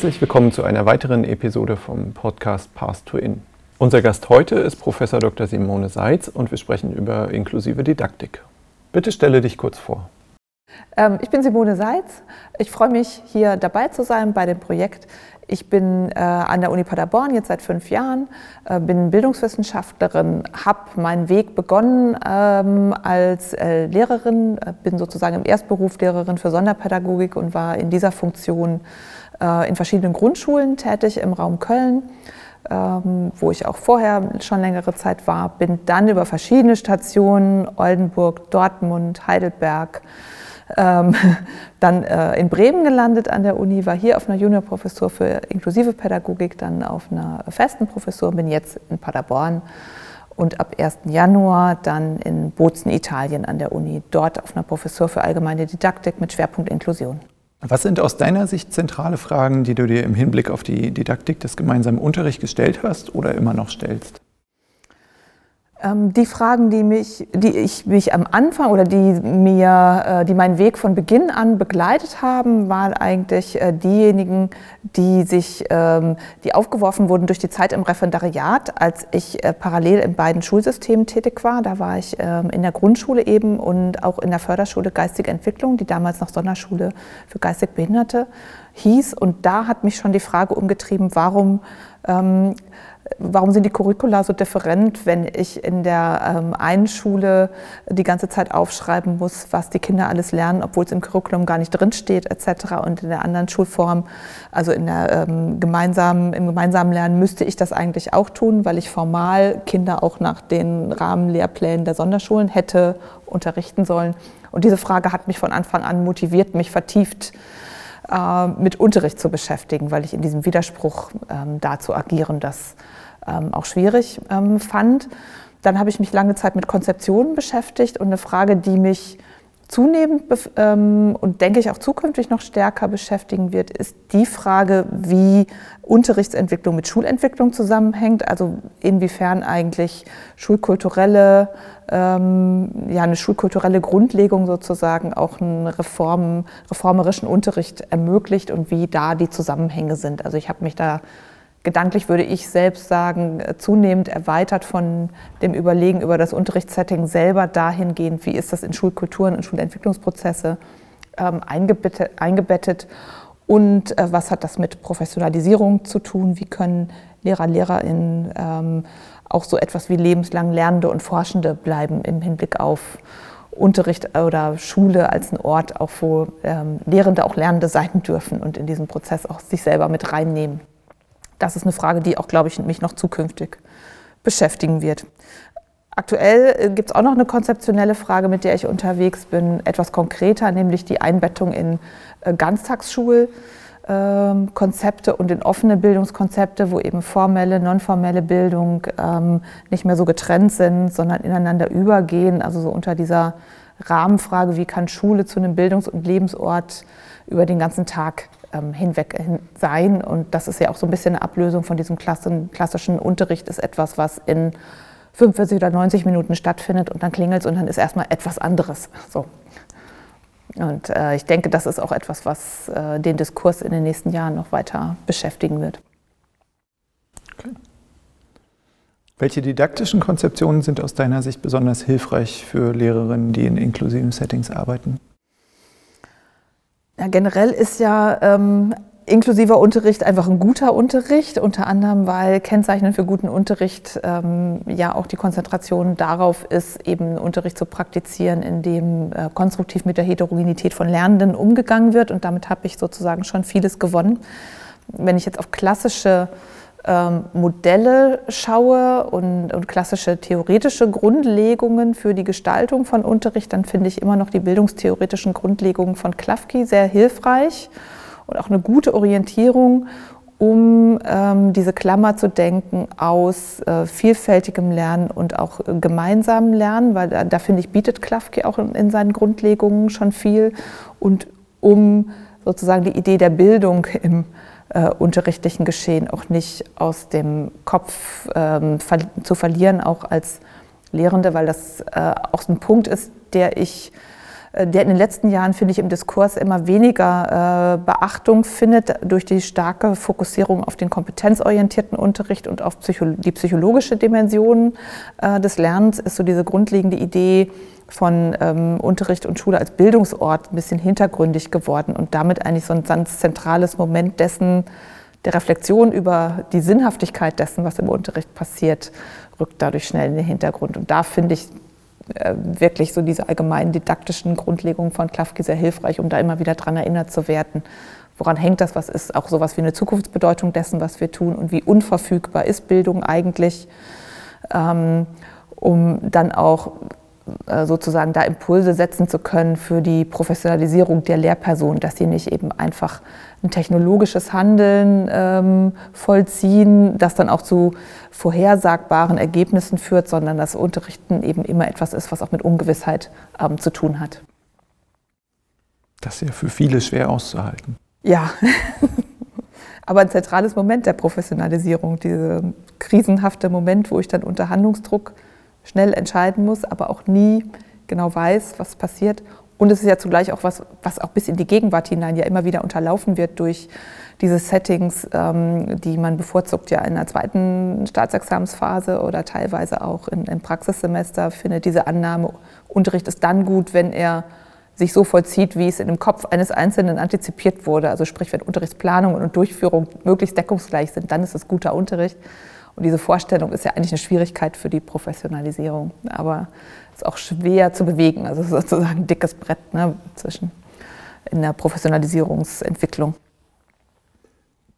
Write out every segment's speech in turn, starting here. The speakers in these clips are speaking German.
Herzlich willkommen zu einer weiteren Episode vom Podcast Path to In. Unser Gast heute ist Professor Dr. Simone Seitz und wir sprechen über inklusive Didaktik. Bitte stelle dich kurz vor. Ähm, ich bin Simone Seitz. Ich freue mich, hier dabei zu sein bei dem Projekt. Ich bin äh, an der Uni Paderborn jetzt seit fünf Jahren, äh, bin Bildungswissenschaftlerin, habe meinen Weg begonnen ähm, als äh, Lehrerin, bin sozusagen im Erstberuf Lehrerin für Sonderpädagogik und war in dieser Funktion äh, in verschiedenen Grundschulen tätig im Raum Köln. Ähm, wo ich auch vorher schon längere Zeit war, bin dann über verschiedene Stationen, Oldenburg, Dortmund, Heidelberg, ähm, dann äh, in Bremen gelandet an der Uni, war hier auf einer Juniorprofessur für inklusive Pädagogik, dann auf einer festen Professur, bin jetzt in Paderborn und ab 1. Januar dann in Bozen, Italien an der Uni, dort auf einer Professur für allgemeine Didaktik mit Schwerpunkt Inklusion. Was sind aus deiner Sicht zentrale Fragen, die du dir im Hinblick auf die Didaktik des gemeinsamen Unterrichts gestellt hast oder immer noch stellst? Ähm, die Fragen, die mich, die ich mich am Anfang oder die mir, äh, die meinen Weg von Beginn an begleitet haben, waren eigentlich äh, diejenigen, die sich, ähm, die aufgeworfen wurden durch die Zeit im Referendariat, als ich äh, parallel in beiden Schulsystemen tätig war. Da war ich ähm, in der Grundschule eben und auch in der Förderschule Geistige Entwicklung, die damals noch Sonderschule für geistig Behinderte hieß. Und da hat mich schon die Frage umgetrieben, warum warum sind die Curricula so different, wenn ich in der ähm, einen Schule die ganze Zeit aufschreiben muss, was die Kinder alles lernen, obwohl es im Curriculum gar nicht drinsteht, etc. Und in der anderen Schulform, also in der, ähm, gemeinsamen, im gemeinsamen Lernen, müsste ich das eigentlich auch tun, weil ich formal Kinder auch nach den Rahmenlehrplänen der Sonderschulen hätte unterrichten sollen. Und diese Frage hat mich von Anfang an motiviert, mich vertieft äh, mit Unterricht zu beschäftigen, weil ich in diesem Widerspruch ähm, dazu agieren, das ähm, auch schwierig ähm, fand. Dann habe ich mich lange Zeit mit Konzeptionen beschäftigt und eine Frage, die mich zunehmend ähm, und denke ich auch zukünftig noch stärker beschäftigen wird, ist die Frage, wie Unterrichtsentwicklung mit Schulentwicklung zusammenhängt. Also inwiefern eigentlich schulkulturelle, ähm, ja, eine schulkulturelle Grundlegung sozusagen auch einen Reform, reformerischen Unterricht ermöglicht und wie da die Zusammenhänge sind. Also ich habe mich da gedanklich würde ich selbst sagen, äh, zunehmend erweitert von dem Überlegen über das Unterrichtssetting selber dahingehend, wie ist das in Schulkulturen und Schulentwicklungsprozesse ähm, eingebettet, eingebettet und äh, was hat das mit Professionalisierung zu tun, wie können Lehrer, Lehrerinnen ähm, auch so etwas wie lebenslang Lernende und Forschende bleiben im Hinblick auf Unterricht oder Schule als ein Ort, auch wo ähm, Lehrende auch Lernende sein dürfen und in diesem Prozess auch sich selber mit reinnehmen. Das ist eine Frage, die auch, glaube ich, mich noch zukünftig beschäftigen wird. Aktuell äh, gibt es auch noch eine konzeptionelle Frage, mit der ich unterwegs bin, etwas konkreter, nämlich die Einbettung in äh, Ganztagsschulkonzepte und in offene Bildungskonzepte, wo eben formelle, nonformelle Bildung ähm, nicht mehr so getrennt sind, sondern ineinander übergehen. Also so unter dieser Rahmenfrage, wie kann Schule zu einem Bildungs- und Lebensort über den ganzen Tag ähm, hinweg sein. Und das ist ja auch so ein bisschen eine Ablösung von diesem klassischen Unterricht, ist etwas, was in 45 oder 90 Minuten stattfindet und dann klingelt es und dann ist erstmal etwas anderes. So. Und äh, ich denke, das ist auch etwas, was äh, den Diskurs in den nächsten Jahren noch weiter beschäftigen wird. Welche didaktischen Konzeptionen sind aus deiner Sicht besonders hilfreich für Lehrerinnen, die in inklusiven Settings arbeiten? Ja, generell ist ja ähm, inklusiver Unterricht einfach ein guter Unterricht, unter anderem, weil Kennzeichnen für guten Unterricht ähm, ja auch die Konzentration darauf ist, eben Unterricht zu praktizieren, in dem äh, konstruktiv mit der Heterogenität von Lernenden umgegangen wird. Und damit habe ich sozusagen schon vieles gewonnen. Wenn ich jetzt auf klassische ähm, Modelle schaue und, und, klassische theoretische Grundlegungen für die Gestaltung von Unterricht, dann finde ich immer noch die bildungstheoretischen Grundlegungen von Klafki sehr hilfreich und auch eine gute Orientierung, um ähm, diese Klammer zu denken aus äh, vielfältigem Lernen und auch äh, gemeinsamem Lernen, weil da, da finde ich, bietet Klafki auch in, in seinen Grundlegungen schon viel und um sozusagen die Idee der Bildung im äh, unterrichtlichen Geschehen auch nicht aus dem Kopf ähm, ver zu verlieren, auch als Lehrende, weil das äh, auch ein Punkt ist, der ich der in den letzten Jahren, finde ich, im Diskurs immer weniger äh, Beachtung findet durch die starke Fokussierung auf den kompetenzorientierten Unterricht und auf die psychologische Dimension äh, des Lernens, ist so diese grundlegende Idee von ähm, Unterricht und Schule als Bildungsort ein bisschen hintergründig geworden und damit eigentlich so ein ganz zentrales Moment dessen, der Reflexion über die Sinnhaftigkeit dessen, was im Unterricht passiert, rückt dadurch schnell in den Hintergrund. Und da finde ich äh, wirklich so diese allgemeinen didaktischen Grundlegungen von Klafki sehr hilfreich, um da immer wieder dran erinnert zu werden. Woran hängt das? Was ist auch sowas wie eine Zukunftsbedeutung dessen, was wir tun? Und wie unverfügbar ist Bildung eigentlich? Ähm, um dann auch äh, sozusagen da Impulse setzen zu können für die Professionalisierung der Lehrperson, dass sie nicht eben einfach ein technologisches Handeln ähm, vollziehen, das dann auch zu vorhersagbaren Ergebnissen führt, sondern dass Unterrichten eben immer etwas ist, was auch mit Ungewissheit ähm, zu tun hat. Das ist ja für viele schwer auszuhalten. Ja, aber ein zentrales Moment der Professionalisierung, dieser krisenhafte Moment, wo ich dann unter Handlungsdruck schnell entscheiden muss, aber auch nie genau weiß, was passiert. Und es ist ja zugleich auch was, was auch bis in die Gegenwart hinein ja immer wieder unterlaufen wird durch diese Settings, ähm, die man bevorzugt ja in der zweiten Staatsexamensphase oder teilweise auch in, im Praxissemester findet. Diese Annahme, Unterricht ist dann gut, wenn er sich so vollzieht, wie es in dem Kopf eines Einzelnen antizipiert wurde. Also sprich, wenn Unterrichtsplanung und Durchführung möglichst deckungsgleich sind, dann ist es guter Unterricht. Und diese Vorstellung ist ja eigentlich eine Schwierigkeit für die Professionalisierung, aber ist auch schwer zu bewegen. Also sozusagen ein dickes Brett ne, zwischen in der Professionalisierungsentwicklung.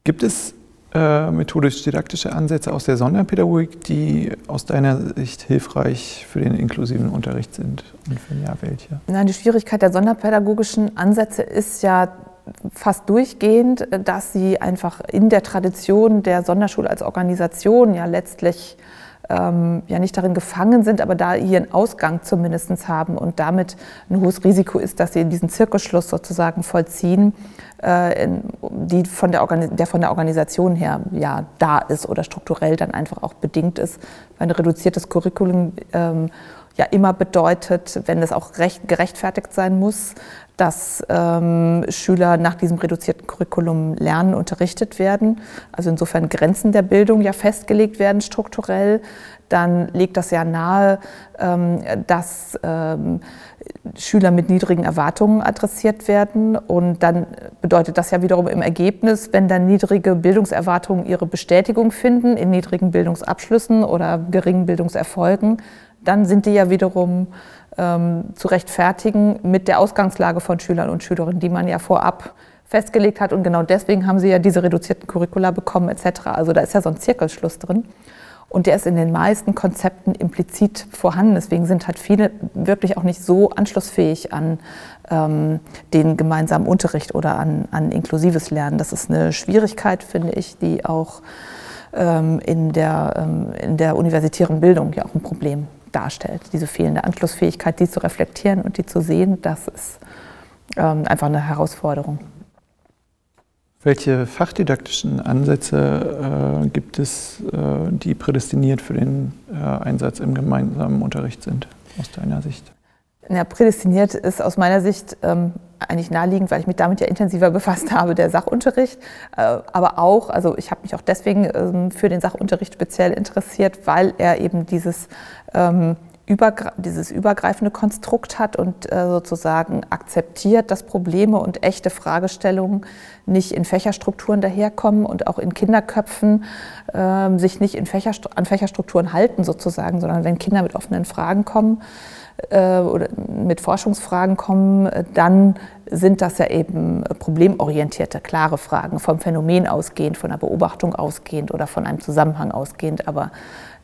Gibt es äh, methodisch-didaktische Ansätze aus der Sonderpädagogik, die aus deiner Sicht hilfreich für den inklusiven Unterricht sind? Und wenn ja, welche? Nein, die Schwierigkeit der sonderpädagogischen Ansätze ist ja fast durchgehend, dass sie einfach in der Tradition der Sonderschule als Organisation ja letztlich ähm, ja nicht darin gefangen sind, aber da ihren Ausgang zumindest haben und damit ein hohes Risiko ist, dass sie diesen Zirkelschluss sozusagen vollziehen, äh, in, die von der, der von der Organisation her ja da ist oder strukturell dann einfach auch bedingt ist. Ein reduziertes Curriculum ähm, ja immer bedeutet, wenn es auch recht, gerechtfertigt sein muss, dass ähm, Schüler nach diesem reduzierten Curriculum lernen, unterrichtet werden. Also insofern Grenzen der Bildung ja festgelegt werden strukturell. Dann legt das ja nahe, ähm, dass ähm, Schüler mit niedrigen Erwartungen adressiert werden. Und dann bedeutet das ja wiederum im Ergebnis, wenn dann niedrige Bildungserwartungen ihre Bestätigung finden in niedrigen Bildungsabschlüssen oder geringen Bildungserfolgen, dann sind die ja wiederum ähm, zu rechtfertigen mit der Ausgangslage von Schülern und Schülerinnen, die man ja vorab festgelegt hat. Und genau deswegen haben sie ja diese reduzierten Curricula bekommen etc. Also da ist ja so ein Zirkelschluss drin. Und der ist in den meisten Konzepten implizit vorhanden. Deswegen sind halt viele wirklich auch nicht so anschlussfähig an ähm, den gemeinsamen Unterricht oder an, an inklusives Lernen. Das ist eine Schwierigkeit, finde ich, die auch ähm, in, der, ähm, in der universitären Bildung ja auch ein Problem darstellt. Diese fehlende Anschlussfähigkeit, die zu reflektieren und die zu sehen, das ist ähm, einfach eine Herausforderung. Welche fachdidaktischen Ansätze äh, gibt es, äh, die prädestiniert für den äh, Einsatz im gemeinsamen Unterricht sind, aus deiner Sicht? Ja, prädestiniert ist aus meiner Sicht ähm, eigentlich naheliegend, weil ich mich damit ja intensiver befasst habe, der Sachunterricht. Äh, aber auch, also ich habe mich auch deswegen ähm, für den Sachunterricht speziell interessiert, weil er eben dieses, ähm, übergre dieses übergreifende Konstrukt hat und äh, sozusagen akzeptiert, dass Probleme und echte Fragestellungen nicht in Fächerstrukturen daherkommen und auch in Kinderköpfen äh, sich nicht Fächerst an Fächerstrukturen halten sozusagen, sondern wenn Kinder mit offenen Fragen kommen, äh, oder mit Forschungsfragen kommen, dann sind das ja eben problemorientierte, klare Fragen, vom Phänomen ausgehend, von einer Beobachtung ausgehend oder von einem Zusammenhang ausgehend, aber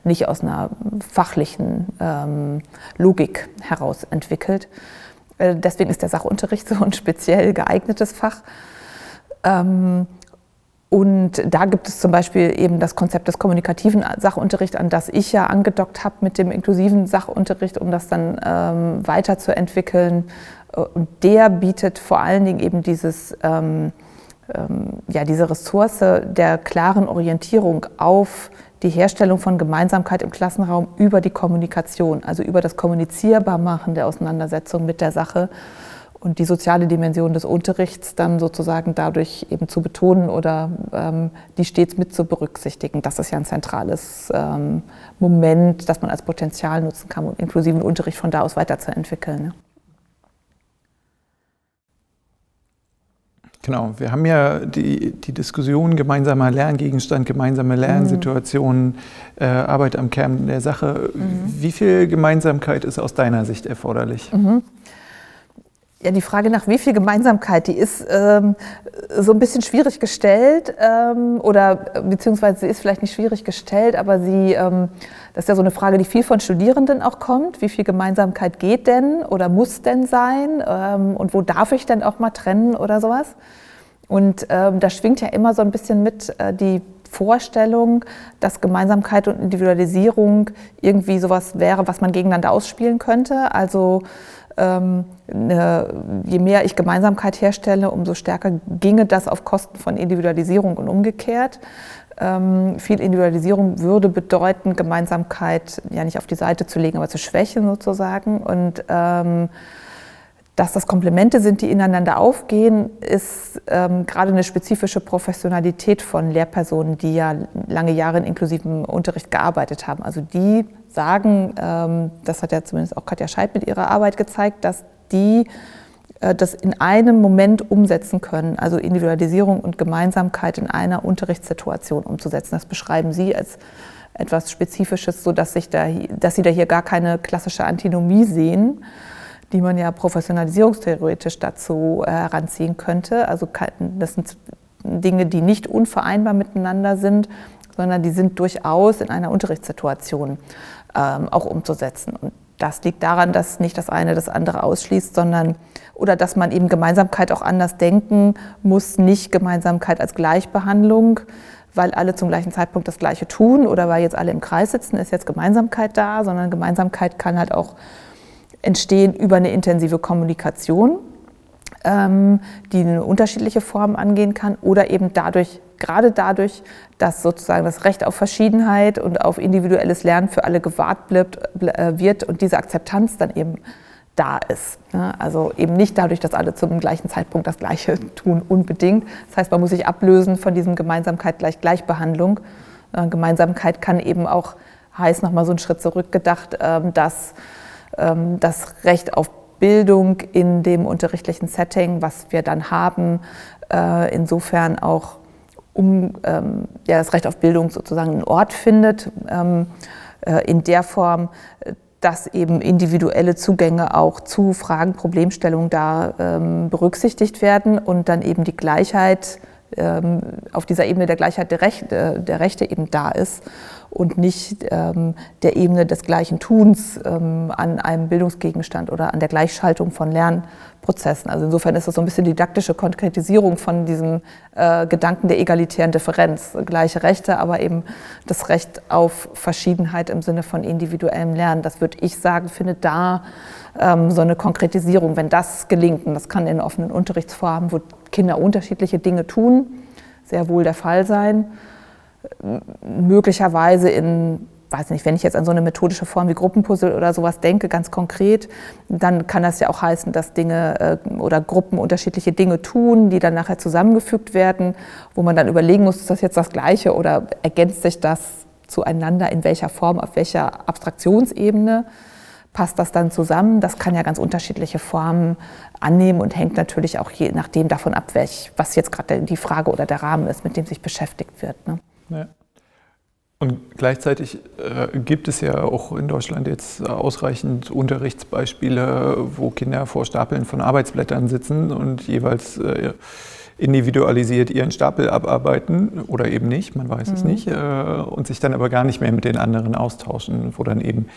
nicht aus einer fachlichen ähm, Logik heraus entwickelt. Äh, deswegen ist der Sachunterricht so ein speziell geeignetes Fach. Ähm, und da gibt es zum Beispiel eben das Konzept des kommunikativen Sachunterrichts, an das ich ja angedockt habe mit dem inklusiven Sachunterricht, um das dann ähm, weiterzuentwickeln. Und der bietet vor allen Dingen eben dieses ähm, ähm, ja, diese Ressource der klaren Orientierung auf die Herstellung von Gemeinsamkeit im Klassenraum über die Kommunikation, also über das Kommunizierbarmachen der Auseinandersetzung mit der Sache und die soziale Dimension des Unterrichts dann sozusagen dadurch eben zu betonen oder ähm, die stets mit zu berücksichtigen. Das ist ja ein zentrales ähm, Moment, das man als Potenzial nutzen kann, um inklusiven Unterricht von da aus weiterzuentwickeln. Ne? Genau, wir haben ja die, die Diskussion gemeinsamer Lerngegenstand, gemeinsame Lernsituationen, mhm. äh, Arbeit am Kern der Sache. Mhm. Wie viel Gemeinsamkeit ist aus deiner Sicht erforderlich? Mhm. Ja, die Frage nach wie viel Gemeinsamkeit, die ist ähm, so ein bisschen schwierig gestellt ähm, oder beziehungsweise sie ist vielleicht nicht schwierig gestellt, aber sie, ähm, das ist ja so eine Frage, die viel von Studierenden auch kommt. Wie viel Gemeinsamkeit geht denn oder muss denn sein ähm, und wo darf ich denn auch mal trennen oder sowas? Und ähm, da schwingt ja immer so ein bisschen mit äh, die Vorstellung, dass Gemeinsamkeit und Individualisierung irgendwie sowas wäre, was man gegeneinander ausspielen könnte. Also je mehr ich Gemeinsamkeit herstelle, umso stärker ginge das auf Kosten von Individualisierung und umgekehrt. Ähm, viel Individualisierung würde bedeuten, Gemeinsamkeit ja nicht auf die Seite zu legen, aber zu schwächen sozusagen. Und ähm, dass das Komplemente sind, die ineinander aufgehen, ist ähm, gerade eine spezifische Professionalität von Lehrpersonen, die ja lange Jahre in inklusivem Unterricht gearbeitet haben. Also die sagen, ähm, das hat ja zumindest auch Katja Scheid mit ihrer Arbeit gezeigt, dass die äh, das in einem Moment umsetzen können, also Individualisierung und Gemeinsamkeit in einer Unterrichtssituation umzusetzen. Das beschreiben Sie als etwas Spezifisches, sodass sich da, dass Sie da hier gar keine klassische Antinomie sehen, die man ja professionalisierungstheoretisch dazu äh, heranziehen könnte. Also das sind Dinge, die nicht unvereinbar miteinander sind, sondern die sind durchaus in einer Unterrichtssituation ähm, auch umzusetzen. Und das liegt daran, dass nicht das eine das andere ausschließt, sondern oder dass man eben Gemeinsamkeit auch anders denken muss, nicht Gemeinsamkeit als Gleichbehandlung, weil alle zum gleichen Zeitpunkt das Gleiche tun oder weil jetzt alle im Kreis sitzen, ist jetzt Gemeinsamkeit da, sondern Gemeinsamkeit kann halt auch entstehen über eine intensive Kommunikation, ähm, die eine unterschiedliche Form angehen kann oder eben dadurch, gerade dadurch, dass sozusagen das Recht auf Verschiedenheit und auf individuelles Lernen für alle gewahrt bleibt, äh, wird und diese Akzeptanz dann eben da ist. Ne? Also eben nicht dadurch, dass alle zum gleichen Zeitpunkt das Gleiche tun, unbedingt. Das heißt, man muss sich ablösen von diesem Gemeinsamkeit gleich Gleichbehandlung. Äh, Gemeinsamkeit kann eben auch heißt, nochmal so einen Schritt zurückgedacht, ähm, dass das Recht auf Bildung in dem unterrichtlichen Setting, was wir dann haben, äh, insofern auch um ähm, ja, das Recht auf Bildung sozusagen einen Ort findet, ähm, äh, in der Form, dass eben individuelle Zugänge auch zu Fragen, Problemstellungen da ähm, berücksichtigt werden und dann eben die Gleichheit ähm, auf dieser Ebene der Gleichheit der Rechte, der Rechte eben da ist und nicht ähm, der Ebene des gleichen Tuns ähm, an einem Bildungsgegenstand oder an der Gleichschaltung von Lernprozessen. Also insofern ist das so ein bisschen didaktische Konkretisierung von diesem äh, Gedanken der egalitären Differenz. Gleiche Rechte, aber eben das Recht auf Verschiedenheit im Sinne von individuellem Lernen. Das würde ich sagen, findet da ähm, so eine Konkretisierung, wenn das gelingt. Und das kann in offenen Unterrichtsformen, wo Kinder unterschiedliche Dinge tun, sehr wohl der Fall sein möglicherweise in, weiß nicht, wenn ich jetzt an so eine methodische Form wie Gruppenpuzzle oder sowas denke, ganz konkret, dann kann das ja auch heißen, dass Dinge äh, oder Gruppen unterschiedliche Dinge tun, die dann nachher zusammengefügt werden, wo man dann überlegen muss, ist das jetzt das Gleiche oder ergänzt sich das zueinander, in welcher Form, auf welcher Abstraktionsebene passt das dann zusammen. Das kann ja ganz unterschiedliche Formen annehmen und hängt natürlich auch je nachdem davon ab, welch, was jetzt gerade die Frage oder der Rahmen ist, mit dem sich beschäftigt wird. Ne? Ja. Und gleichzeitig äh, gibt es ja auch in Deutschland jetzt ausreichend Unterrichtsbeispiele, wo Kinder vor Stapeln von Arbeitsblättern sitzen und jeweils äh, individualisiert ihren Stapel abarbeiten oder eben nicht, man weiß mhm. es nicht, äh, und sich dann aber gar nicht mehr mit den anderen austauschen, wo dann eben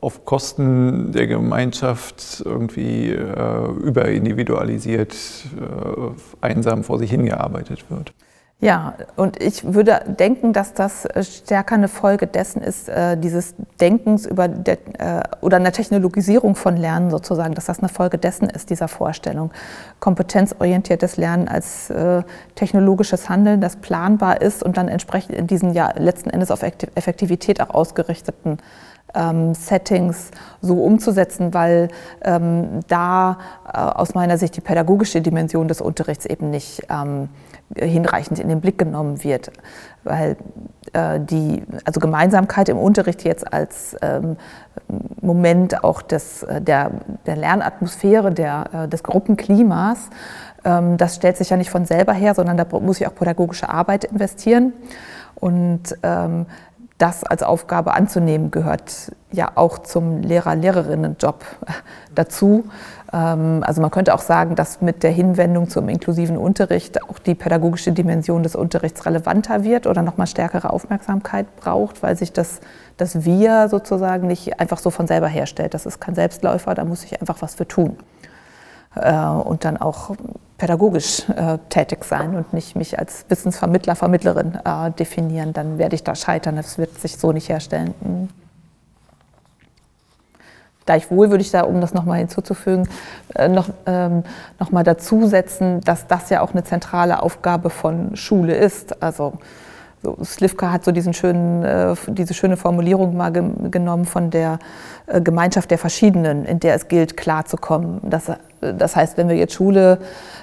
auf Kosten der Gemeinschaft irgendwie äh, überindividualisiert, äh, einsam vor sich hingearbeitet wird. Ja, und ich würde denken, dass das äh, stärker eine Folge dessen ist, äh, dieses Denkens über de, äh, oder einer Technologisierung von Lernen sozusagen, dass das eine Folge dessen ist, dieser Vorstellung. Kompetenzorientiertes Lernen als äh, technologisches Handeln, das planbar ist und dann entsprechend in diesen ja letzten Endes auf Effektivität auch ausgerichteten ähm, Settings so umzusetzen, weil ähm, da äh, aus meiner Sicht die pädagogische Dimension des Unterrichts eben nicht ähm, hinreichend in den Blick genommen wird. Weil äh, die also Gemeinsamkeit im Unterricht jetzt als ähm, Moment auch des, äh, der, der Lernatmosphäre, der, äh, des Gruppenklimas, ähm, das stellt sich ja nicht von selber her, sondern da muss ich auch pädagogische Arbeit investieren. Und ähm, das als Aufgabe anzunehmen, gehört ja auch zum Lehrer-Lehrerinnen-Job dazu. Ähm, also man könnte auch sagen, dass mit der Hinwendung zum inklusiven Unterricht auch die pädagogische Dimension des Unterrichts relevanter wird oder nochmal stärkere Aufmerksamkeit braucht, weil sich das, das Wir sozusagen nicht einfach so von selber herstellt. Das ist kein Selbstläufer, da muss ich einfach was für tun. Äh, und dann auch pädagogisch äh, tätig sein und nicht mich als Wissensvermittler, Vermittlerin äh, definieren, dann werde ich da scheitern. Das wird sich so nicht herstellen. Mhm. Gleichwohl würde ich da, um das nochmal hinzuzufügen, äh, noch, ähm, noch mal dazusetzen, dass das ja auch eine zentrale Aufgabe von Schule ist. Also so, Slivka hat so diesen schönen, äh, diese schöne Formulierung mal ge genommen von der äh, Gemeinschaft der Verschiedenen, in der es gilt, klarzukommen. Das, das heißt, wenn wir jetzt Schule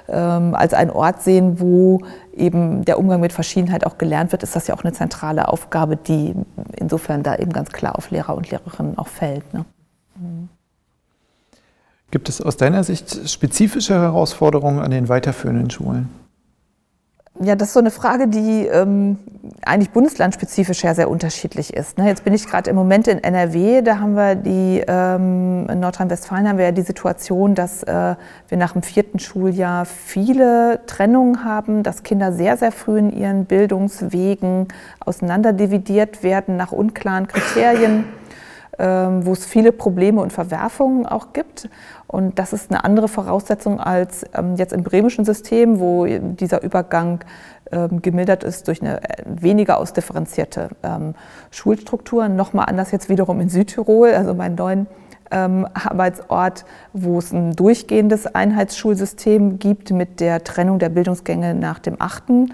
ähm, als einen Ort sehen, wo eben der Umgang mit Verschiedenheit auch gelernt wird, ist das ja auch eine zentrale Aufgabe, die insofern da eben ganz klar auf Lehrer und Lehrerinnen auch fällt. Ne? Gibt es aus deiner Sicht spezifische Herausforderungen an den weiterführenden Schulen? Ja, das ist so eine Frage, die ähm, eigentlich bundeslandspezifisch ja sehr unterschiedlich ist. Ne? Jetzt bin ich gerade im Moment in NRW, da haben wir die, ähm, in Nordrhein-Westfalen haben wir ja die Situation, dass äh, wir nach dem vierten Schuljahr viele Trennungen haben, dass Kinder sehr, sehr früh in ihren Bildungswegen auseinanderdividiert werden nach unklaren Kriterien. Ähm, wo es viele Probleme und Verwerfungen auch gibt. Und das ist eine andere Voraussetzung als ähm, jetzt im bremischen System, wo dieser Übergang ähm, gemildert ist durch eine äh, weniger ausdifferenzierte Schulstruktur. Nochmal anders jetzt wiederum in Südtirol, also meinen neuen Arbeitsort, wo es ein durchgehendes Einheitsschulsystem gibt mit der Trennung der Bildungsgänge nach dem achten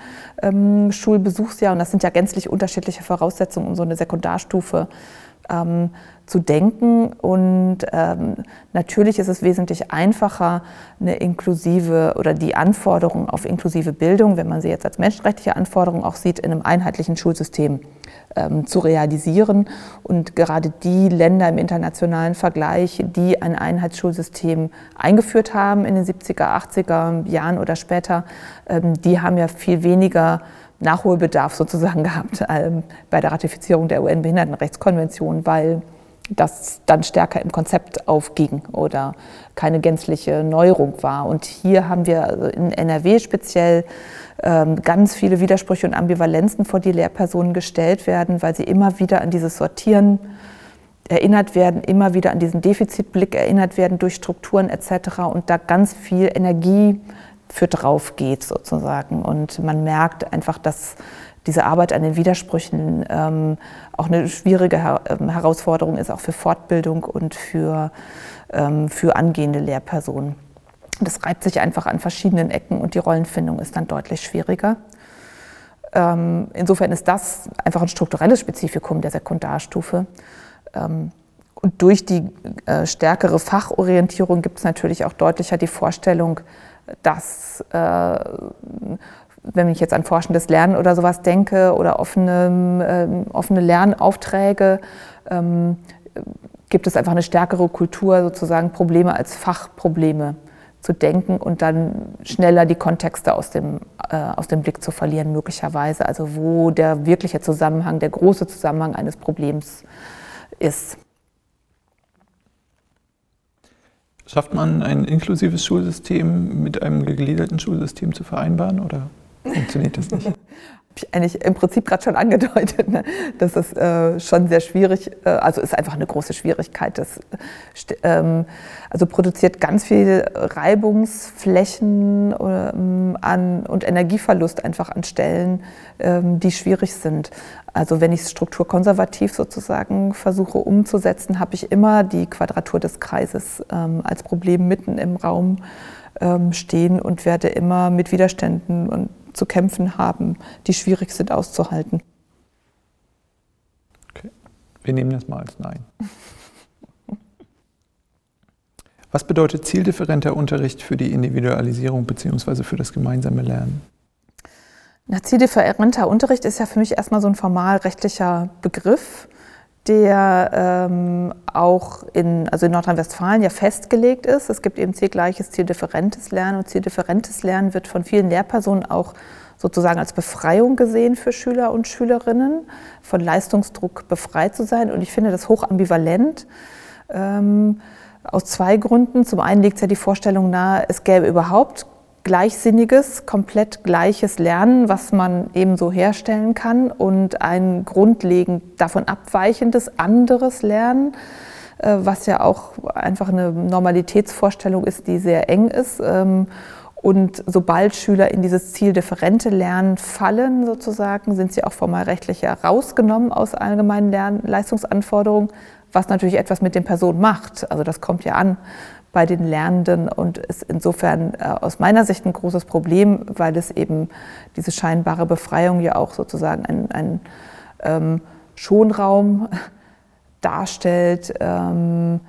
Schulbesuchsjahr. Und das sind ja gänzlich unterschiedliche Voraussetzungen, um so eine Sekundarstufe zu denken. Und ähm, natürlich ist es wesentlich einfacher, eine inklusive oder die Anforderungen auf inklusive Bildung, wenn man sie jetzt als menschenrechtliche Anforderung auch sieht, in einem einheitlichen Schulsystem ähm, zu realisieren. Und gerade die Länder im internationalen Vergleich, die ein Einheitsschulsystem eingeführt haben in den 70er, 80er Jahren oder später, ähm, die haben ja viel weniger Nachholbedarf sozusagen gehabt ähm, bei der Ratifizierung der UN-Behindertenrechtskonvention, weil das dann stärker im Konzept aufging oder keine gänzliche Neuerung war. Und hier haben wir also in NRW speziell ähm, ganz viele Widersprüche und Ambivalenzen vor die Lehrpersonen gestellt werden, weil sie immer wieder an dieses Sortieren erinnert werden, immer wieder an diesen Defizitblick erinnert werden durch Strukturen etc. und da ganz viel Energie für drauf geht sozusagen. Und man merkt einfach, dass diese Arbeit an den Widersprüchen ähm, auch eine schwierige Her ähm, Herausforderung ist, auch für Fortbildung und für, ähm, für angehende Lehrpersonen. Das reibt sich einfach an verschiedenen Ecken und die Rollenfindung ist dann deutlich schwieriger. Ähm, insofern ist das einfach ein strukturelles Spezifikum der Sekundarstufe. Ähm, und durch die äh, stärkere Fachorientierung gibt es natürlich auch deutlicher die Vorstellung, dass, äh, wenn ich jetzt an forschendes Lernen oder sowas denke oder offene, äh, offene Lernaufträge, ähm, gibt es einfach eine stärkere Kultur, sozusagen Probleme als Fachprobleme zu denken und dann schneller die Kontexte aus dem, äh, aus dem Blick zu verlieren, möglicherweise. Also wo der wirkliche Zusammenhang, der große Zusammenhang eines Problems ist. Schafft man ein inklusives Schulsystem mit einem gegliederten Schulsystem zu vereinbaren? Oder? Funktioniert das nicht. ich eigentlich im Prinzip gerade schon angedeutet. Ne? Das ist äh, schon sehr schwierig, äh, also ist einfach eine große Schwierigkeit. Das ähm, also produziert ganz viel Reibungsflächen ähm, an, und Energieverlust einfach an Stellen, ähm, die schwierig sind. Also wenn ich es strukturkonservativ sozusagen versuche umzusetzen, habe ich immer die Quadratur des Kreises ähm, als Problem mitten im Raum ähm, stehen und werde immer mit Widerständen und zu kämpfen haben, die schwierig sind auszuhalten. Okay. Wir nehmen das mal als Nein. Was bedeutet zieldifferenter Unterricht für die Individualisierung bzw. für das gemeinsame Lernen? Na, zieldifferenter Unterricht ist ja für mich erstmal so ein formalrechtlicher Begriff, der ähm, auch in, also in Nordrhein-Westfalen ja festgelegt ist. Es gibt eben zielgleiches, zieldifferentes Lernen und zieldifferentes Lernen wird von vielen Lehrpersonen auch sozusagen als Befreiung gesehen für Schüler und Schülerinnen, von Leistungsdruck befreit zu sein. Und ich finde das hoch ambivalent. Ähm, aus zwei Gründen. Zum einen liegt ja die Vorstellung nahe, es gäbe überhaupt gleichsinniges, komplett gleiches Lernen, was man ebenso herstellen kann und ein grundlegend davon abweichendes anderes Lernen, äh, was ja auch einfach eine Normalitätsvorstellung ist, die sehr eng ist. Ähm, und sobald Schüler in dieses zieldifferente Lernen fallen, sozusagen, sind sie auch formalrechtlich herausgenommen aus allgemeinen Lern Leistungsanforderungen, was natürlich etwas mit den Personen macht. Also das kommt ja an bei den Lernenden und ist insofern äh, aus meiner Sicht ein großes Problem, weil es eben diese scheinbare Befreiung ja auch sozusagen ein, ein ähm, Schonraum darstellt, ähm,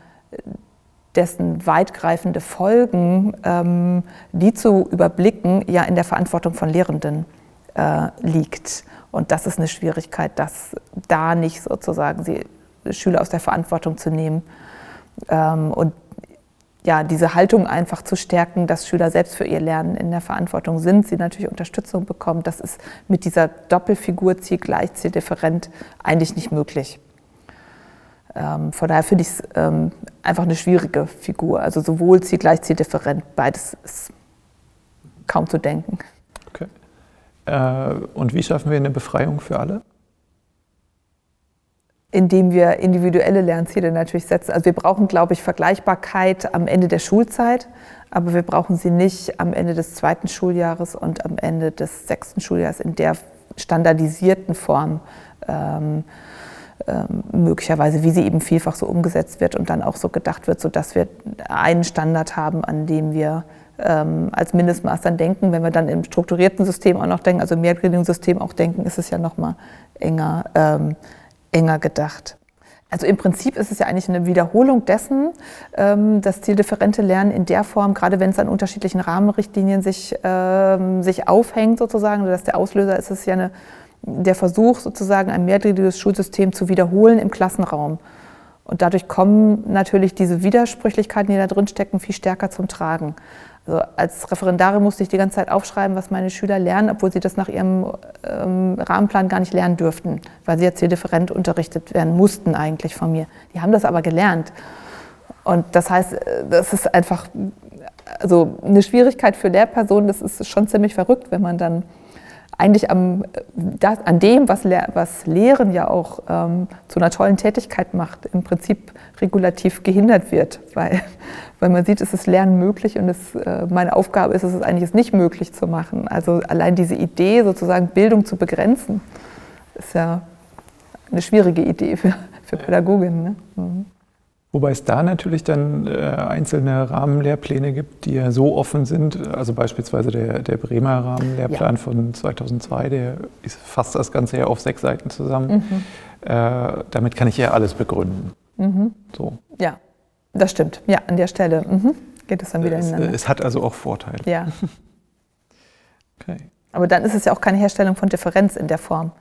dessen weitgreifende Folgen, ähm, die zu überblicken, ja in der Verantwortung von Lehrenden äh, liegt. Und das ist eine Schwierigkeit, dass da nicht sozusagen sie Schüler aus der Verantwortung zu nehmen. Ähm, und ja, diese Haltung einfach zu stärken, dass Schüler selbst für ihr Lernen in der Verantwortung sind, sie natürlich Unterstützung bekommen, das ist mit dieser Doppelfigur Ziel gleich, Ziel different eigentlich nicht möglich. Ähm, von daher finde ich es ähm, einfach eine schwierige Figur. Also sowohl Ziel gleich, Ziel different, beides ist kaum zu denken. Okay. Äh, und wie schaffen wir eine Befreiung für alle? Indem wir individuelle Lernziele natürlich setzen. Also wir brauchen, glaube ich, Vergleichbarkeit am Ende der Schulzeit, aber wir brauchen sie nicht am Ende des zweiten Schuljahres und am Ende des sechsten Schuljahres in der standardisierten Form. Ähm, ähm, möglicherweise, wie sie eben vielfach so umgesetzt wird und dann auch so gedacht wird, sodass wir einen Standard haben, an dem wir ähm, als Mindestmaß dann denken. Wenn wir dann im strukturierten System auch noch denken, also im Mehrgrading-System auch denken, ist es ja noch mal enger ähm, enger gedacht. Also im Prinzip ist es ja eigentlich eine Wiederholung dessen, ähm, das zieldifferente Lernen in der Form, gerade wenn es an unterschiedlichen Rahmenrichtlinien sich, ähm, sich aufhängt sozusagen, dass der Auslöser ist es ja eine, der Versuch sozusagen ein mehrgliedriges Schulsystem zu wiederholen im Klassenraum. Und dadurch kommen natürlich diese Widersprüchlichkeiten, die da drin stecken, viel stärker zum Tragen. Also als Referendarin musste ich die ganze Zeit aufschreiben, was meine Schüler lernen, obwohl sie das nach ihrem ähm, Rahmenplan gar nicht lernen dürften, weil sie jetzt hier different unterrichtet werden mussten eigentlich von mir. Die haben das aber gelernt. Und das heißt, äh, das ist einfach also eine Schwierigkeit für Lehrpersonen. Das ist schon ziemlich verrückt, wenn man dann eigentlich am, das, an dem, was, Lehr, was Lehren ja auch ähm, zu einer tollen Tätigkeit macht, im Prinzip regulativ gehindert wird, weil, weil man sieht, es ist Lernen möglich und es, äh, meine Aufgabe ist es eigentlich, es nicht möglich zu machen. Also allein diese Idee, sozusagen Bildung zu begrenzen, ist ja eine schwierige Idee für, für Pädagoginnen. Ne? Mhm. Wobei es da natürlich dann äh, einzelne Rahmenlehrpläne gibt, die ja so offen sind. Also beispielsweise der, der Bremer Rahmenlehrplan ja. von 2002, der ist, fasst das Ganze ja auf sechs Seiten zusammen. Mhm. Äh, damit kann ich ja alles begründen. Mhm. So. Ja, das stimmt. Ja, an der Stelle mhm. geht es dann wieder es, Es hat also auch Vorteile. Ja. okay. Aber dann ist es ja auch keine Herstellung von Differenz in der Form.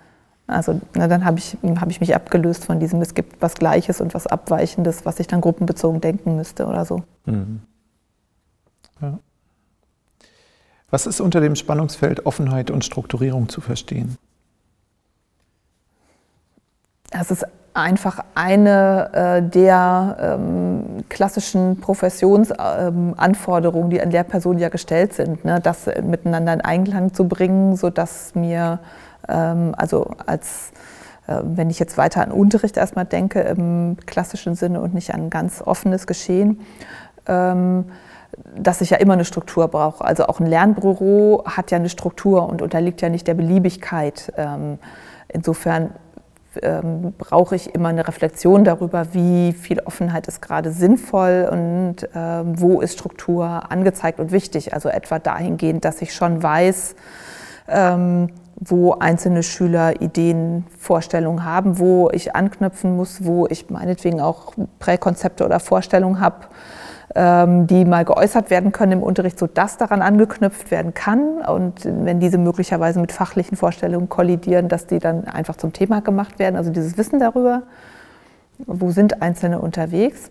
Also na, dann habe ich, hab ich mich abgelöst von diesem, es gibt was Gleiches und was Abweichendes, was ich dann gruppenbezogen denken müsste oder so. Mhm. Ja. Was ist unter dem Spannungsfeld Offenheit und Strukturierung zu verstehen? Das ist einfach eine äh, der ähm, klassischen Professionsanforderungen, ähm, die an Lehrpersonen ja gestellt sind, ne? das miteinander in Einklang zu bringen, sodass mir, also als äh, wenn ich jetzt weiter an Unterricht erstmal denke, im klassischen Sinne und nicht an ganz offenes Geschehen, ähm, dass ich ja immer eine Struktur brauche. Also auch ein Lernbüro hat ja eine Struktur und unterliegt ja nicht der Beliebigkeit. Ähm, insofern ähm, brauche ich immer eine Reflexion darüber, wie viel Offenheit ist gerade sinnvoll und ähm, wo ist Struktur angezeigt und wichtig. Also etwa dahingehend, dass ich schon weiß, ähm, wo einzelne Schüler Ideen, Vorstellungen haben, wo ich anknüpfen muss, wo ich meinetwegen auch Präkonzepte oder Vorstellungen habe ähm, die mal geäußert werden können im Unterricht, sodass daran angeknüpft werden kann. Und wenn diese möglicherweise mit fachlichen Vorstellungen kollidieren, dass die dann einfach zum Thema gemacht werden. Also dieses Wissen darüber, wo sind Einzelne unterwegs,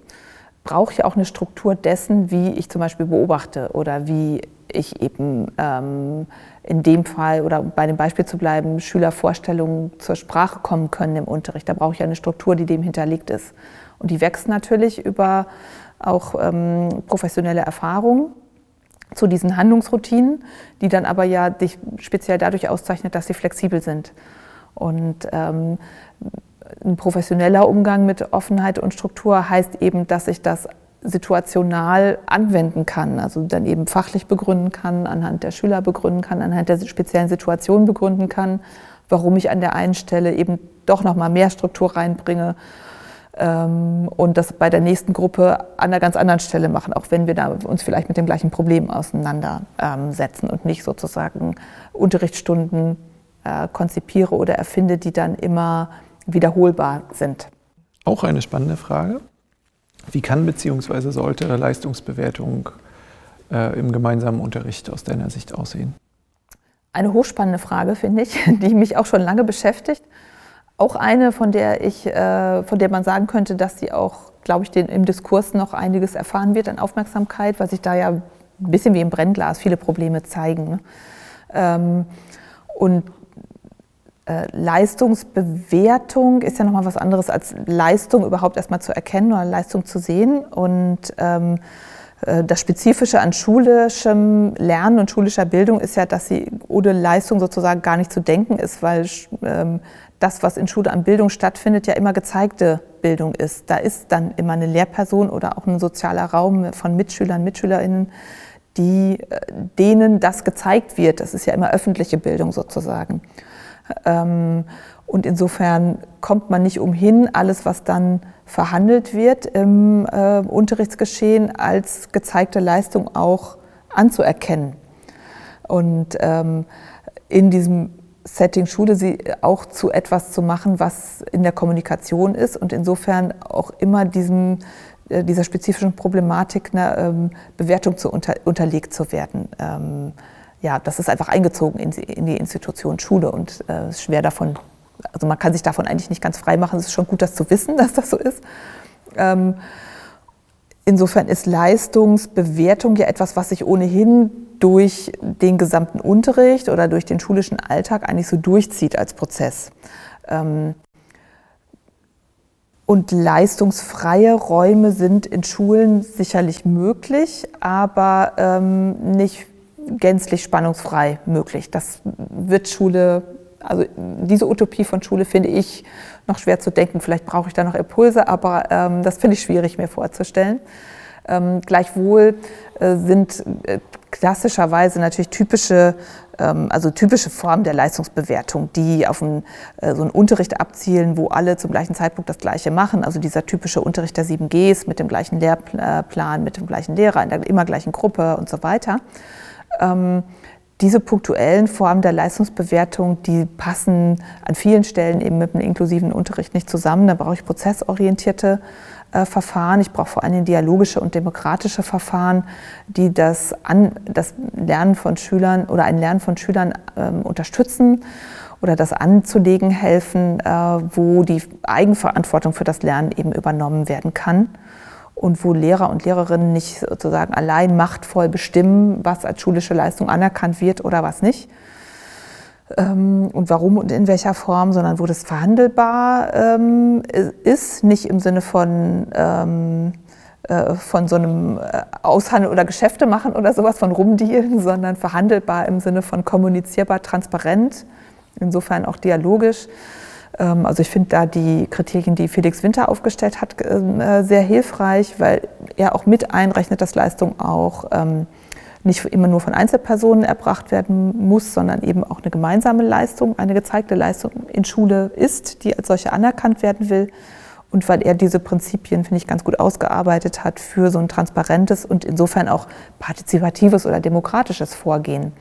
brauche ich auch eine Struktur dessen, wie ich zum Beispiel beobachte oder wie ich eben ähm, in dem Fall oder bei dem Beispiel zu bleiben, Schülervorstellungen zur Sprache kommen können im Unterricht. Da brauche ich eine Struktur, die dem hinterlegt ist. Und die wächst natürlich über auch ähm, professionelle Erfahrung zu diesen Handlungsroutinen, die dann aber ja dich speziell dadurch auszeichnet, dass sie flexibel sind. Und ähm, ein professioneller Umgang mit Offenheit und Struktur heißt eben, dass ich das situational anwenden kann, also dann eben fachlich begründen kann, anhand der Schüler begründen kann, anhand der speziellen Situation begründen kann, warum ich an der einen Stelle eben doch noch mal mehr Struktur reinbringe ähm, und das bei der nächsten Gruppe an einer ganz anderen Stelle machen, auch wenn wir da uns vielleicht mit dem gleichen Problem auseinandersetzen und nicht sozusagen Unterrichtsstunden äh, konzipiere oder erfinde, die dann immer wiederholbar sind. Auch eine spannende Frage. Wie kann bzw. sollte Leistungsbewertung äh, im gemeinsamen Unterricht aus deiner Sicht aussehen? Eine hochspannende Frage, finde ich, die mich auch schon lange beschäftigt. Auch eine, von der, ich, äh, von der man sagen könnte, dass sie auch, glaube ich, den, im Diskurs noch einiges erfahren wird an Aufmerksamkeit, weil sich da ja ein bisschen wie im Brennglas viele Probleme zeigen. Ähm, und Leistungsbewertung ist ja nochmal was anderes als Leistung überhaupt erstmal zu erkennen oder Leistung zu sehen. Und ähm, äh, das Spezifische an schulischem Lernen und schulischer Bildung ist ja, dass sie ohne Leistung sozusagen gar nicht zu denken ist, weil ähm, das, was in Schule an Bildung stattfindet, ja immer gezeigte Bildung ist. Da ist dann immer eine Lehrperson oder auch ein sozialer Raum von Mitschülern, Mitschülerinnen, die, äh, denen das gezeigt wird. Das ist ja immer öffentliche Bildung sozusagen. Ähm, und insofern kommt man nicht umhin, alles, was dann verhandelt wird im äh, Unterrichtsgeschehen, als gezeigte Leistung auch anzuerkennen. Und ähm, in diesem Setting Schule sie auch zu etwas zu machen, was in der Kommunikation ist und insofern auch immer diesem, äh, dieser spezifischen Problematik einer ähm, Bewertung zu unter, unterlegt zu werden. Ähm, ja, das ist einfach eingezogen in die, in die Institution Schule und äh, schwer davon, also man kann sich davon eigentlich nicht ganz frei machen. Es ist schon gut, das zu wissen, dass das so ist. Ähm, insofern ist Leistungsbewertung ja etwas, was sich ohnehin durch den gesamten Unterricht oder durch den schulischen Alltag eigentlich so durchzieht als Prozess. Ähm, und leistungsfreie Räume sind in Schulen sicherlich möglich, aber ähm, nicht gänzlich spannungsfrei möglich. Das wird Schule, also diese Utopie von Schule finde ich noch schwer zu denken. Vielleicht brauche ich da noch Impulse, aber ähm, das finde ich schwierig mir vorzustellen. Ähm, gleichwohl äh, sind äh, klassischerweise natürlich typische, ähm, also typische Formen der Leistungsbewertung, die auf einen, äh, so einen Unterricht abzielen, wo alle zum gleichen Zeitpunkt das Gleiche machen. Also dieser typische Unterricht der 7Gs mit dem gleichen Lehrplan, mit dem gleichen Lehrer, in der immer gleichen Gruppe und so weiter. Ähm, diese punktuellen Formen der Leistungsbewertung, die passen an vielen Stellen eben mit einem inklusiven Unterricht nicht zusammen. Da brauche ich prozessorientierte äh, Verfahren. Ich brauche vor allem dialogische und demokratische Verfahren, die das, an, das Lernen von Schülern oder ein Lernen von Schülern ähm, unterstützen oder das anzulegen helfen, äh, wo die Eigenverantwortung für das Lernen eben übernommen werden kann und wo Lehrer und Lehrerinnen nicht sozusagen allein machtvoll bestimmen, was als schulische Leistung anerkannt wird oder was nicht. ähm, und warum und in welcher Form, sondern wo das verhandelbar ähm, ist, nicht im Sinne von, ähm, äh, von so einem äh, Aushandeln oder Geschäfte machen oder sowas, von rumdealen, sondern verhandelbar im Sinne von kommunizierbar, transparent, insofern auch dialogisch. Ähm, also ich finde da die Kriterien, die Felix Winter aufgestellt hat, äh, sehr hilfreich, weil er auch mit einrechnet, dass Leistung auch ähm, nicht immer nur von Einzelpersonen erbracht werden muss, sondern eben auch eine gemeinsame Leistung, eine gezeigte Leistung in Schule ist, die als solche anerkannt werden will. Und weil er diese Prinzipien, finde ich, ganz gut ausgearbeitet hat für so ein transparentes und insofern auch partizipatives oder demokratisches Vorgehen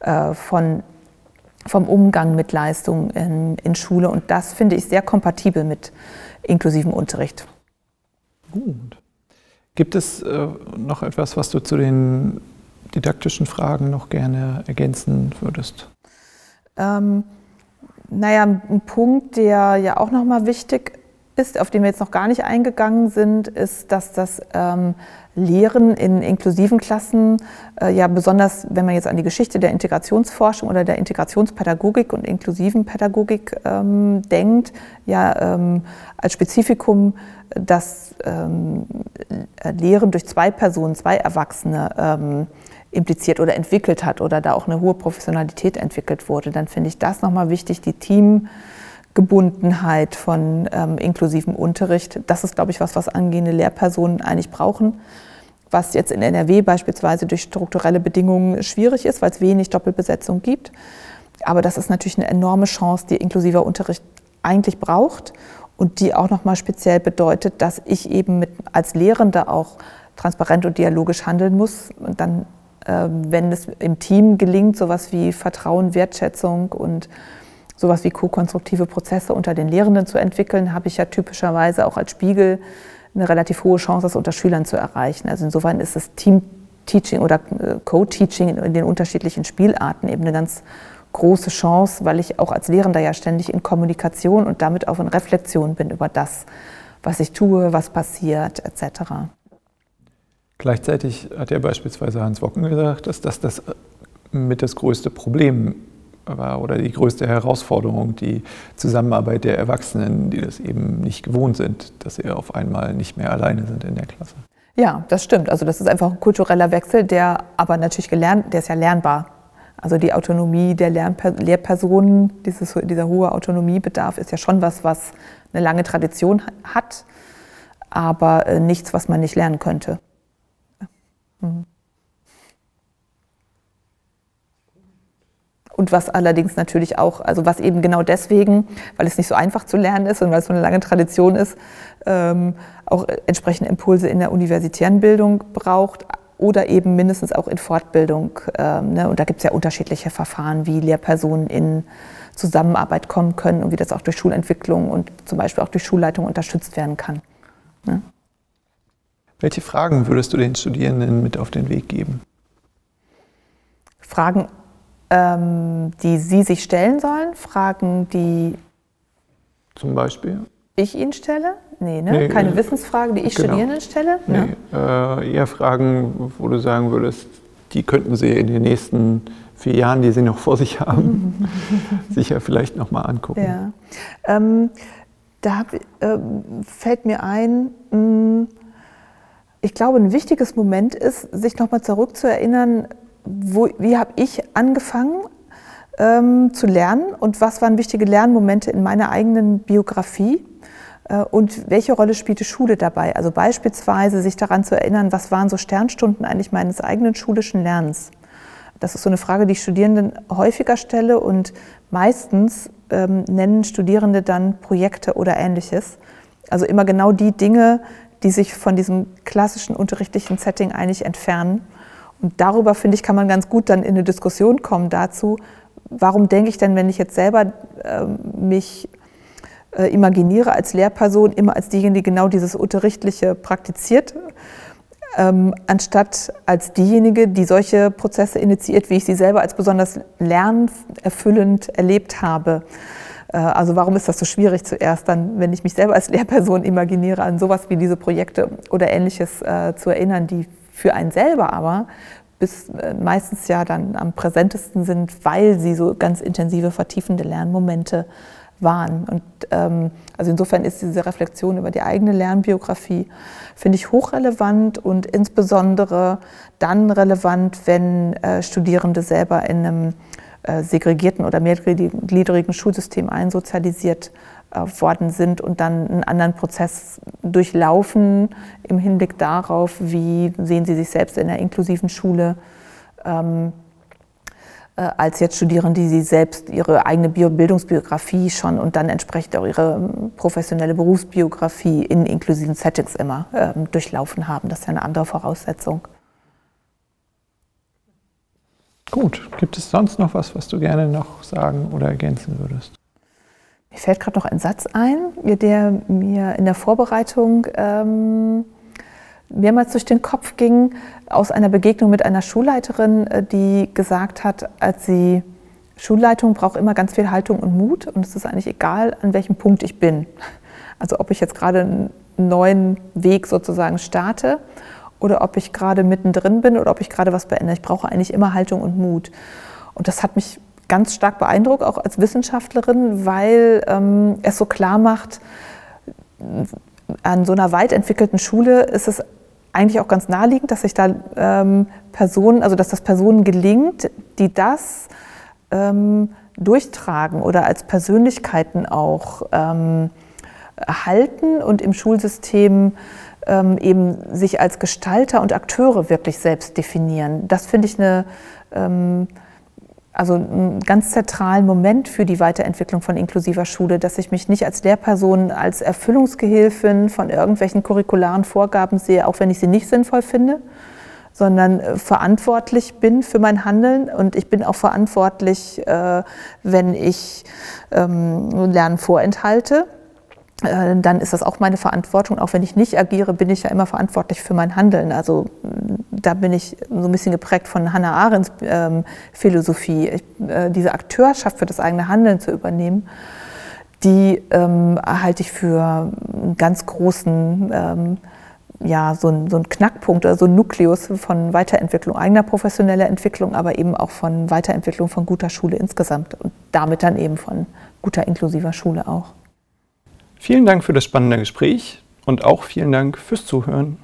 äh, von, vom Umgang mit Leistung in, in Schule. Und das finde ich sehr kompatibel mit inklusivem Unterricht. Gut. Gibt es äh, noch etwas, was du zu den didaktischen Fragen noch gerne ergänzen würdest? Ähm, naja, ein Punkt, der ja auch nochmal wichtig ist, auf den wir jetzt noch gar nicht eingegangen sind, ist, dass das ähm, Lehren in inklusiven Klassen, äh, ja besonders wenn man jetzt an die Geschichte der Integrationsforschung oder der Integrationspädagogik und inklusiven Pädagogik ähm, denkt, ja ähm, als Spezifikum das ähm, Lehren durch zwei Personen, zwei Erwachsene ähm, impliziert oder entwickelt hat oder da auch eine hohe Professionalität entwickelt wurde, dann finde ich das nochmal wichtig, die Teamgebundenheit von ähm, inklusivem Unterricht. Das ist, glaube ich, was, was angehende Lehrpersonen eigentlich brauchen, was jetzt in NRW beispielsweise durch strukturelle Bedingungen schwierig ist, weil es wenig Doppelbesetzung gibt. Aber das ist natürlich eine enorme Chance, die inklusiver Unterricht eigentlich braucht und die auch nochmal speziell bedeutet, dass ich eben mit, als Lehrende auch transparent und dialogisch handeln muss und dann ähm, wenn es im Team gelingt, sowas wie Vertrauen, Wertschätzung und sowas wie ko-konstruktive Prozesse unter den Lehrenden zu entwickeln, habe ich ja typischerweise auch als Spiegel eine relativ hohe Chance, das unter Schülern zu erreichen. Also insofern ist das Team-Teaching oder äh, Co-Teaching in den unterschiedlichen Spielarten eben eine ganz große Chance, weil ich auch als Lehrender ja ständig in Kommunikation und damit auch in Reflexion bin über das, was ich tue, was passiert, etc. Gleichzeitig hat ja beispielsweise Hans Wocken gesagt, dass das das mit das größte Problem war oder die größte Herausforderung, die Zusammenarbeit der Erwachsenen, die das eben nicht gewohnt sind, dass sie auf einmal nicht mehr alleine sind in der Klasse. Ja, das stimmt. Also das ist einfach ein kultureller Wechsel, der aber natürlich gelernt, der ist ja lernbar. Also die Autonomie der Lernper Lehrpersonen, dieses, dieser hohe Autonomiebedarf ist ja schon was, was eine lange Tradition hat, aber äh, nichts, was man nicht lernen könnte. Mhm. Und was allerdings natürlich auch, also was eben genau deswegen, weil es nicht so einfach zu lernen ist und weil es so eine lange Tradition ist, ähm, auch entsprechende Impulse in der universitären Bildung braucht oder eben mindestens auch in Fortbildung. Ähm, ne? Und da gibt es ja unterschiedliche Verfahren, wie Lehrpersonen in Zusammenarbeit kommen können und wie das auch durch Schulentwicklung und zum Beispiel auch durch Schulleitung unterstützt werden kann. Ne? Welche Fragen würdest du den Studierenden mit auf den Weg geben? Fragen, ähm, die sie sich stellen sollen, Fragen, die zum Beispiel ich ihnen stelle? Nee, ne? Nee, keine äh, Wissensfragen, die ich genau. Studierenden stelle? Nee, ja. äh, eher Fragen, wo du sagen würdest, die könnten sie in den nächsten vier Jahren, die sie noch vor sich haben, sicher vielleicht nochmal angucken. Ja. Ähm, da äh, fällt mir ein, mh, hm, ich glaube, ein wichtiges Moment ist, sich nochmal zurückzuerinnern, wo, wie habe ich angefangen ähm, zu lernen und was waren wichtige Lernmomente in meiner eigenen Biografie äh, und welche Rolle spielte Schule dabei? Also beispielsweise sich daran zu erinnern, was waren so Sternstunden eigentlich meines eigenen schulischen Lernens? Das ist so eine Frage, die ich Studierenden häufiger stelle und meistens ähm, nennen Studierende dann Projekte oder ähnliches. Also immer genau die Dinge, die sich von diesem klassischen unterrichtlichen Setting eigentlich entfernen. Und darüber, finde ich, kann man ganz gut dann in eine Diskussion kommen dazu, warum denke ich denn, wenn ich jetzt selber äh, mich äh, imaginiere als Lehrperson, immer als diejenige, die genau dieses Unterrichtliche praktiziert, ähm, anstatt als diejenige, die solche Prozesse initiiert, wie ich sie selber als besonders lernerfüllend erlebt habe. Äh, also warum ist das so schwierig zuerst dann, wenn ich mich selber als Lehrperson imaginiere, an sowas wie diese Projekte oder ähnliches äh, zu erinnern, die für einen selber aber bis äh, meistens ja dann am präsentesten sind, weil sie so ganz intensive, vertiefende Lernmomente waren. Und ähm, also insofern ist diese Reflexion über die eigene Lernbiografie, finde ich, hochrelevant und insbesondere dann relevant, wenn äh, Studierende selber in einem äh, segregierten oder mehrgliedrigen Schulsystem einsozialisiert worden sind und dann einen anderen Prozess durchlaufen im Hinblick darauf, wie sehen sie sich selbst in der inklusiven Schule. Ähm, äh, als jetzt Studierende, die sie selbst ihre eigene Bio Bildungsbiografie schon und dann entsprechend auch ihre ähm, professionelle Berufsbiografie in inklusiven Settings immer ähm, durchlaufen haben. Das ist ja eine andere Voraussetzung. Gut, gibt es sonst noch was, was du gerne noch sagen oder ergänzen würdest? Mir fällt gerade noch ein Satz ein, der mir in der Vorbereitung ähm, mehrmals durch den Kopf ging, aus einer Begegnung mit einer Schulleiterin, äh, die gesagt hat, als sie Schulleitung braucht immer ganz viel Haltung und Mut und es ist eigentlich egal, an welchem Punkt ich bin. Also ob ich jetzt gerade einen neuen Weg sozusagen starte oder ob ich gerade mittendrin bin oder ob ich gerade was beende. Ich brauche eigentlich immer Haltung und Mut. Und das hat mich ganz stark beeindruckt, auch als Wissenschaftlerin, weil ähm, es so klar macht, an so einer weit entwickelten Schule ist es eigentlich auch ganz naheliegend, dass sich da ähm, Personen, also dass das Personen gelingt, die das ähm, durchtragen oder als Persönlichkeiten auch ähm, halten und im Schulsystem ähm, eben sich als Gestalter und Akteure wirklich selbst definieren. Das finde ich eine ähm, also einen ganz zentralen Moment für die Weiterentwicklung von inklusiver Schule, dass ich mich nicht als Lehrperson, als Erfüllungsgehilfin von irgendwelchen curricularen Vorgaben sehe, auch wenn ich sie nicht sinnvoll finde, sondern äh, verantwortlich bin für mein Handeln. Und ich bin auch verantwortlich, äh, wenn ich ähm, Lernen vorenthalte dann ist das auch meine Verantwortung. Auch wenn ich nicht agiere, bin ich ja immer verantwortlich für mein Handeln. Also da bin ich so ein bisschen geprägt von Hannah Arendts ähm, Philosophie, ich, äh, diese Akteurschaft für das eigene Handeln zu übernehmen. Die ähm, halte ich für einen ganz großen, ähm, ja, so ein, so Knackpunkt oder so ein Nukleus von Weiterentwicklung eigener professioneller Entwicklung, aber eben auch von Weiterentwicklung von guter Schule insgesamt und damit dann eben von guter inklusiver Schule auch. Vielen Dank für das spannende Gespräch und auch vielen Dank fürs Zuhören.